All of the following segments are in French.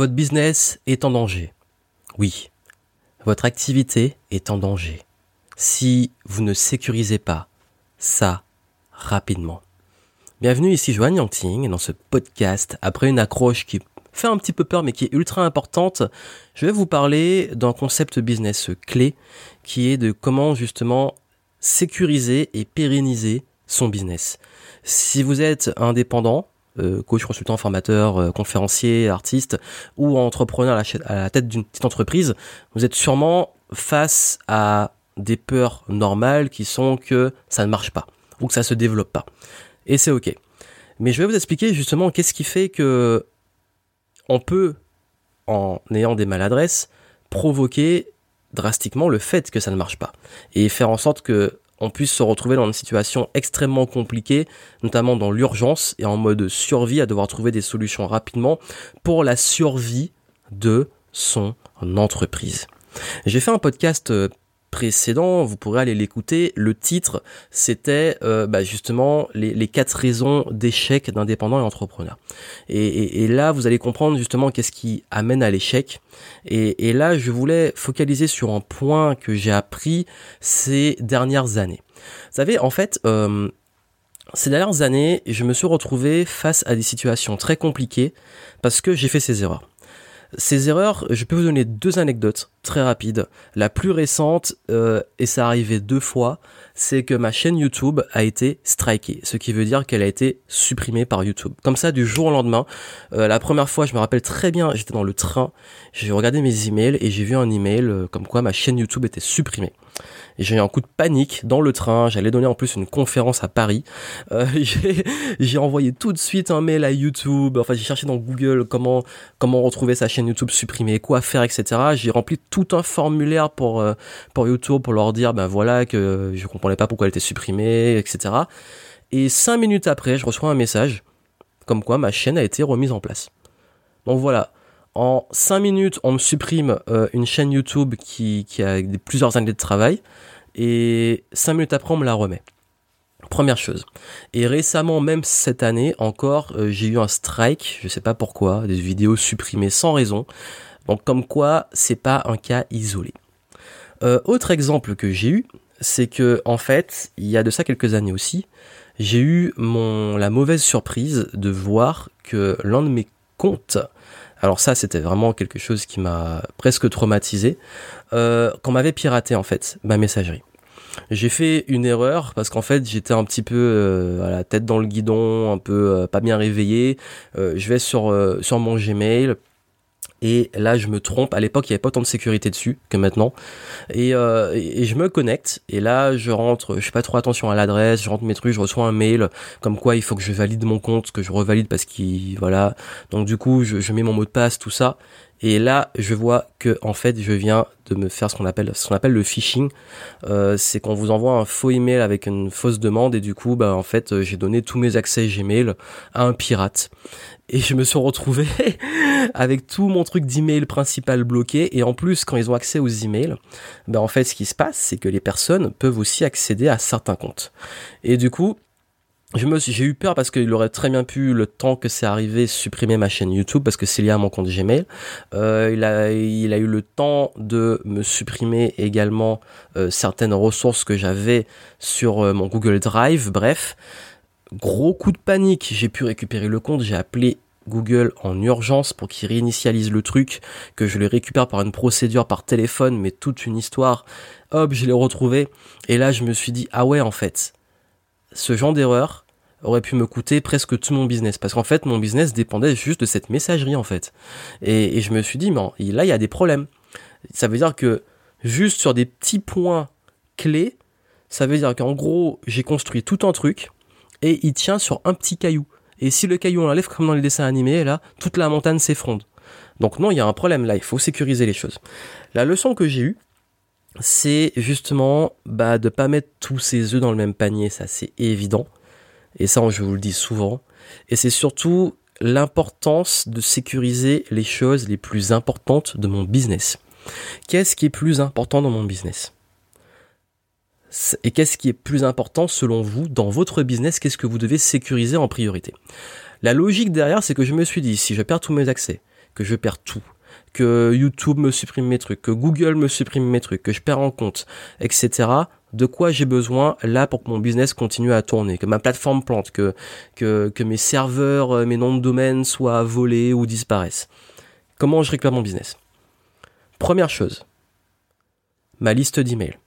Votre business est en danger. Oui, votre activité est en danger. Si vous ne sécurisez pas ça rapidement. Bienvenue ici Joanne Yangting dans ce podcast, après une accroche qui fait un petit peu peur mais qui est ultra importante, je vais vous parler d'un concept business clé qui est de comment justement sécuriser et pérenniser son business. Si vous êtes indépendant, coach, consultant, formateur, euh, conférencier, artiste ou entrepreneur à la, tête d'une petite entreprise, vous êtes sûrement face à des peurs normales qui sont que ça ne marche pas ou que ça se développe pas. Et c'est ok. Mais je vais vous expliquer justement qu'est-ce qui fait que on peut, en ayant des maladresses, provoquer drastiquement le fait que ça ne marche pas et faire en sorte que on puisse se retrouver dans une situation extrêmement compliquée, notamment dans l'urgence et en mode survie, à devoir trouver des solutions rapidement pour la survie de son entreprise. J'ai fait un podcast euh, précédent, vous pourrez aller l'écouter. Le titre, c'était euh, bah, justement les, quatre raisons d'échec d'indépendants et entrepreneurs. Et, là, vous allez comprendre justement qu'est-ce qui amène à l'échec. Et, là, je voulais focaliser sur un point que j'ai appris ces dernières années. Vous savez, en fait, euh, ces dernières années, je me suis retrouvé face à des situations très compliquées parce que j'ai fait ces erreurs. Ces erreurs, je peux vous donner deux anecdotes très rapides. La plus récente, euh, et ça arrivé deux fois, c'est que ma chaîne YouTube a été strikée, ce qui veut dire qu'elle a été supprimée par YouTube. Comme ça, du jour au lendemain. Euh, la première fois, je me rappelle très bien, j'étais dans le train, j'ai regardé mes emails et j'ai vu un email euh, comme quoi ma chaîne YouTube était supprimée j'ai eu un coup de panique dans le train. J'allais donner en plus une conférence à Paris. Euh, j'ai envoyé tout de suite un mail à YouTube. Enfin, j'ai cherché dans Google comment comment retrouver sa chaîne YouTube supprimée, quoi faire, etc. J'ai rempli tout un formulaire pour euh, pour YouTube pour leur dire ben voilà que je comprenais pas pourquoi elle était supprimée, etc. Et cinq minutes après, je reçois un message comme quoi ma chaîne a été remise en place. Donc voilà, en 5 minutes, on me supprime euh, une chaîne YouTube qui, qui a plusieurs années de travail. Et 5 minutes après, on me la remet. Première chose. Et récemment, même cette année encore, euh, j'ai eu un strike, je sais pas pourquoi, des vidéos supprimées sans raison. Donc comme quoi, c'est pas un cas isolé. Euh, autre exemple que j'ai eu, c'est que en fait, il y a de ça quelques années aussi, j'ai eu la mauvaise surprise de voir que l'un de mes comptes alors ça, c'était vraiment quelque chose qui m'a presque traumatisé. Euh, qu'on m'avait piraté en fait ma messagerie. J'ai fait une erreur parce qu'en fait j'étais un petit peu euh, à la tête dans le guidon, un peu pas bien réveillé. Je vais sur mon Gmail, et là, je me trompe. À l'époque, il n'y avait pas tant de sécurité dessus que maintenant. Et, euh, et, je me connecte. Et là, je rentre. Je fais pas trop attention à l'adresse. Je rentre mes trucs. Je reçois un mail comme quoi il faut que je valide mon compte, que je revalide parce qu'il voilà. Donc du coup, je, je mets mon mot de passe, tout ça. Et là, je vois que en fait, je viens de me faire ce qu'on appelle ce qu'on appelle le phishing. Euh, c'est qu'on vous envoie un faux email avec une fausse demande et du coup, bah en fait, j'ai donné tous mes accès Gmail à un pirate. Et je me suis retrouvé avec tout mon truc d'email principal bloqué. Et en plus, quand ils ont accès aux emails, ben en fait, ce qui se passe, c'est que les personnes peuvent aussi accéder à certains comptes. Et du coup, je me j'ai eu peur parce qu'il aurait très bien pu le temps que c'est arrivé supprimer ma chaîne YouTube parce que c'est lié à mon compte Gmail. Euh, il a il a eu le temps de me supprimer également euh, certaines ressources que j'avais sur euh, mon Google Drive. Bref, gros coup de panique. J'ai pu récupérer le compte. J'ai appelé Google en urgence pour qu'il réinitialise le truc, que je le récupère par une procédure par téléphone, mais toute une histoire. Hop, je l'ai retrouvé. Et là, je me suis dit ah ouais en fait ce genre d'erreur aurait pu me coûter presque tout mon business parce qu'en fait mon business dépendait juste de cette messagerie en fait et, je me suis dit mais là il y a des problèmes ça veut dire que juste sur des petits points clés ça veut dire qu'en gros j'ai construit tout un truc et il tient sur un petit caillou et si le caillou on l'enlève comme dans les dessins animés là toute la montagne s'effondre donc non il y a un problème là il faut sécuriser les choses la leçon que j'ai eue c'est justement bah, de pas mettre tous ses œufs dans le même panier, ça c'est évident. Et ça, je vous le dis souvent. Et c'est surtout l'importance de sécuriser les choses les plus importantes de mon business. Qu'est-ce qui est plus important dans mon business? Et qu'est-ce qui est plus important selon vous dans votre business Qu'est-ce que vous devez sécuriser en priorité? La logique derrière, c'est que je me suis dit, si je perds tous mes accès, que je perds tout, que YouTube me supprime mes trucs, que Google me supprime mes trucs, que je perds en compte, etc. De quoi j'ai besoin là pour que mon business continue à tourner, que ma plateforme plante, que, que, mes serveurs, euh, mes noms de domaine soient volés ou disparaissent. Comment je récupère mon business? Première chose, ma liste d'emails.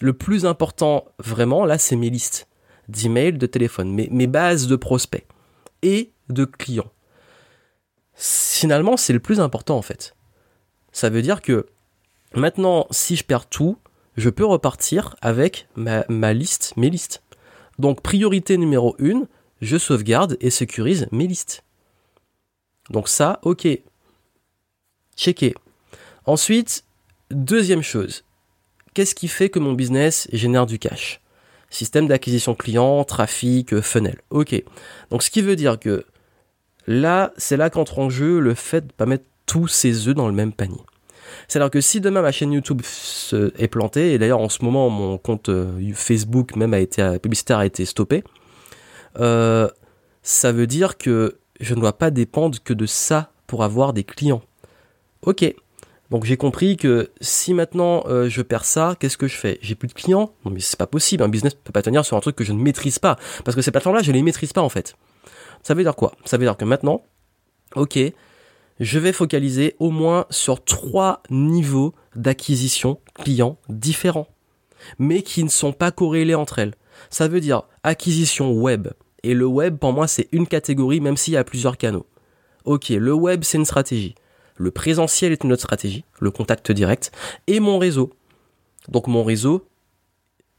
Le plus important vraiment là, c'est mes listes d'emails, de téléphone, mes, bases de prospects et de clients finalement, c'est le plus important en fait. Ça veut dire que maintenant, si je perds tout, je peux repartir avec ma, liste, mes listes. Donc, priorité numéro 1, je sauvegarde et sécurise mes listes. Donc ça, ok. Checké. Ensuite, deuxième chose. Qu'est-ce qui fait que mon business génère du cash? Système d'acquisition client, trafic, funnel. Ok. Donc ce qui veut dire que Là, c'est là qu'entre en jeu le fait de pas mettre tous ses œufs dans le même panier. C'est-à-dire que si demain ma chaîne YouTube est plantée, et d'ailleurs en ce moment mon compte euh, Facebook même a été euh, publicitaire a été stoppé, euh, ça veut dire que je ne dois pas dépendre que de ça pour avoir des clients. Ok. Donc j'ai compris que si maintenant je perds ça, qu'est-ce que je fais? J'ai plus de clients? Non mais c'est pas possible, un business ne peut pas tenir sur un truc que je ne maîtrise pas. Parce que ces plateformes-là, je les maîtrise pas en fait. Ça veut dire quoi? Ça veut dire que maintenant, ok, je vais focaliser au moins sur trois niveaux d'acquisition clients différents, mais qui ne sont pas corrélés entre elles. Ça veut dire acquisition web. Et le web, pour moi, c'est une catégorie, même s'il y a plusieurs canaux. Ok, le web, c'est une stratégie. Le présentiel est une autre stratégie, le contact direct. Et mon réseau. Donc mon réseau,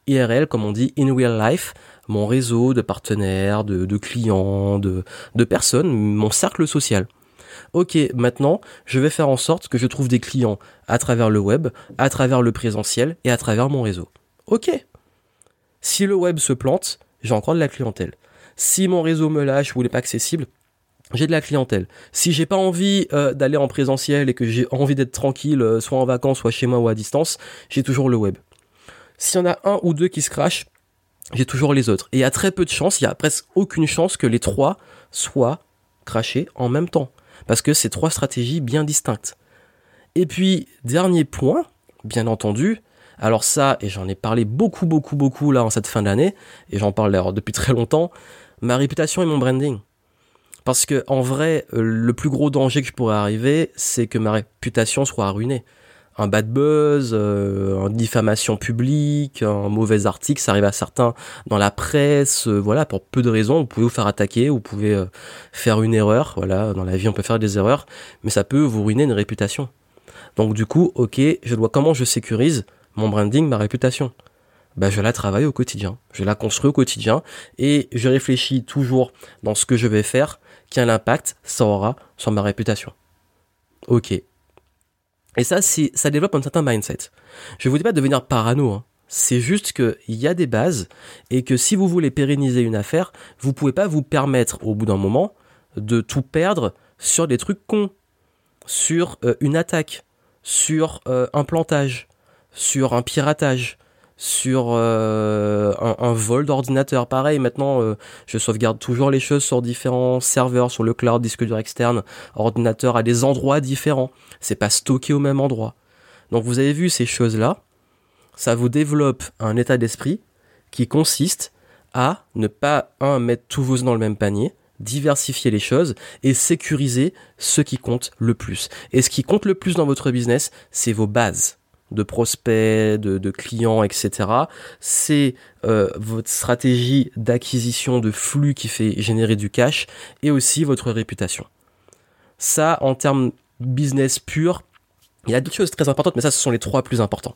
IRL, comme on dit, in real life, mon réseau de partenaires, de, clients, de, de personnes, mon cercle social. Ok, maintenant, je vais faire en sorte que je trouve des clients à travers le web, à travers le présentiel et à travers mon réseau. Ok. Si le web se plante, j'ai encore de la clientèle. Si mon réseau me lâche ou n'est pas accessible, j'ai de la clientèle. Si j'ai pas envie euh, d'aller en présentiel et que j'ai envie d'être tranquille, euh, soit en vacances, soit chez moi ou à distance, j'ai toujours le web. S'il y en a un ou deux qui se crachent, j'ai toujours les autres. Et il y a très peu de chances, il y a presque aucune chance que les trois soient crachés en même temps. Parce que c'est trois stratégies bien distinctes. Et puis, dernier point, bien entendu, alors ça, et j'en ai parlé beaucoup, beaucoup, beaucoup là en cette fin d'année, et j'en parle depuis très longtemps, ma réputation et mon branding. Parce que en vrai, euh, le plus gros danger que je pourrais arriver, c'est que ma réputation soit ruinée. Un bad buzz, euh, une diffamation publique, un mauvais article, ça arrive à certains dans la presse, euh, voilà, pour peu de raisons, vous pouvez vous faire attaquer, vous pouvez euh, faire une erreur, voilà, dans la vie on peut faire des erreurs, mais ça peut vous ruiner une réputation. Donc du coup, ok, je dois comment je sécurise mon branding, ma réputation? Bah, je la travaille au quotidien, je la construis au quotidien et je réfléchis toujours dans ce que je vais faire, quel impact ça aura sur ma réputation. Ok, et ça, ça développe un certain mindset. Je vous dis pas de devenir parano, hein. C'est juste qu'il y a des bases et que si vous voulez pérenniser une affaire, vous pouvez pas vous permettre au bout d'un moment de tout perdre sur des trucs cons, sur euh, une attaque, sur euh, un plantage, sur un piratage, sur euh, un, vol d'ordinateur. Pareil, maintenant, euh, je sauvegarde toujours les choses sur différents serveurs, sur le cloud, disque dur externe, ordinateur à des endroits différents. C'est pas stocké au même endroit. Donc vous avez vu ces choses-là, ça vous développe un état d'esprit qui consiste à ne pas, un, mettre tous vos dans le même panier, diversifier les choses et sécuriser ce qui compte le plus. Et ce qui compte le plus dans votre business, c'est vos bases de prospects, de, clients, etc. C'est euh, votre stratégie d'acquisition de flux qui fait générer du cash et aussi votre réputation. Ça, en termes business pur, il y a d'autres choses très importantes, mais ça, ce sont les trois plus importants.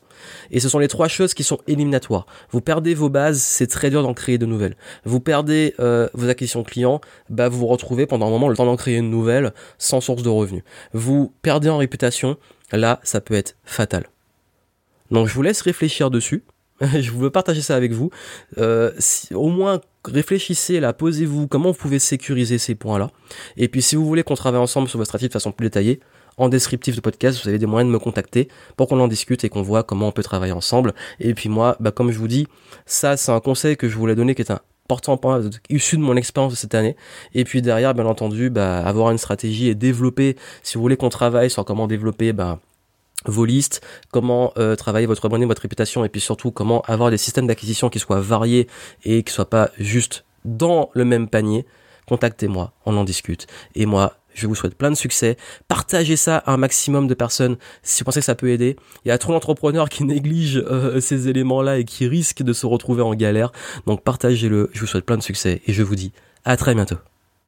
Et ce sont les trois choses qui sont éliminatoires. Vous perdez vos bases, c'est très dur d'en créer de nouvelles. Vous perdez euh, vos acquisitions clients, bah vous vous retrouvez pendant un moment le temps d'en créer une nouvelle sans source de revenus. Vous perdez en réputation, là, ça peut être fatal. Donc je vous laisse réfléchir dessus. je veux partager ça avec vous. Euh, au moins réfléchissez là, posez-vous comment vous pouvez sécuriser ces points-là. Et puis si vous voulez qu'on travaille ensemble sur votre stratégie de façon plus détaillée, en descriptif de podcast, vous avez des moyens de me contacter pour qu'on en discute et qu'on voit comment on peut travailler ensemble. Et puis moi, bah, comme je vous dis, ça c'est un conseil que je voulais donner qui est un important issu de mon expérience de cette année. Et puis derrière, bien entendu, bah, avoir une stratégie et développer, si vous voulez qu'on travaille sur comment développer, bah, vos listes, comment euh, travailler votre abonné, votre réputation, et puis surtout comment avoir des systèmes d'acquisition qui soient variés et qui soient pas juste dans le même panier, contactez-moi, on en discute. Et moi, je vous souhaite plein de succès. Partagez ça à un maximum de personnes si vous pensez que ça peut aider. Il y a trop d'entrepreneurs qui négligent euh, ces éléments-là et qui risquent de se retrouver en galère. Donc partagez-le. Je vous souhaite plein de succès et je vous dis à très bientôt.